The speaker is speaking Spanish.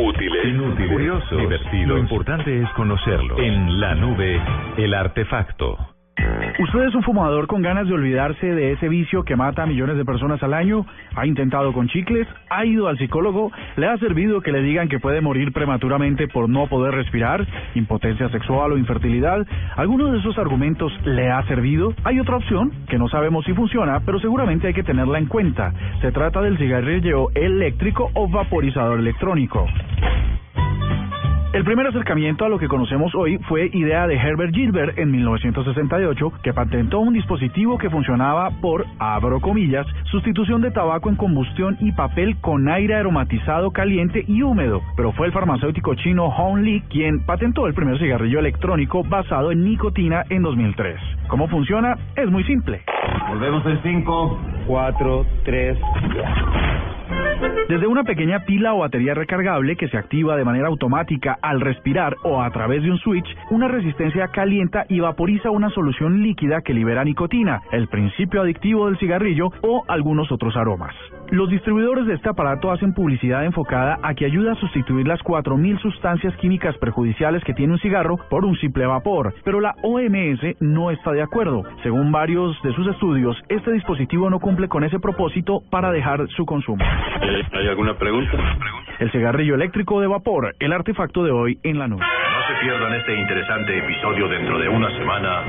Útiles, Inútiles, curiosos, divertidos. Lo importante es conocerlo. En la nube, el artefacto. ¿Usted es un fumador con ganas de olvidarse de ese vicio que mata a millones de personas al año? ¿Ha intentado con chicles? ¿Ha ido al psicólogo? ¿Le ha servido que le digan que puede morir prematuramente por no poder respirar? ¿Impotencia sexual o infertilidad? ¿Alguno de esos argumentos le ha servido? Hay otra opción que no sabemos si funciona, pero seguramente hay que tenerla en cuenta. Se trata del cigarrillo eléctrico o vaporizador electrónico. El primer acercamiento a lo que conocemos hoy fue idea de Herbert Gilbert en 1968, que patentó un dispositivo que funcionaba por, abro comillas, sustitución de tabaco en combustión y papel con aire aromatizado caliente y húmedo. Pero fue el farmacéutico chino Hong Li quien patentó el primer cigarrillo electrónico basado en nicotina en 2003. ¿Cómo funciona? Es muy simple. Volvemos en 5, 4, 3. Desde una pequeña pila o batería recargable que se activa de manera automática al respirar o a través de un switch, una resistencia calienta y vaporiza una solución líquida que libera nicotina, el principio adictivo del cigarrillo o algunos otros aromas. Los distribuidores de este aparato hacen publicidad enfocada a que ayuda a sustituir las 4.000 sustancias químicas perjudiciales que tiene un cigarro por un simple vapor, pero la OMS no está de acuerdo. Según varios de sus estudios, este dispositivo no cumple con ese propósito para dejar su consumo. ¿Hay alguna pregunta? El cigarrillo eléctrico de vapor, el artefacto de hoy en la nube. No se pierdan este interesante episodio dentro de una semana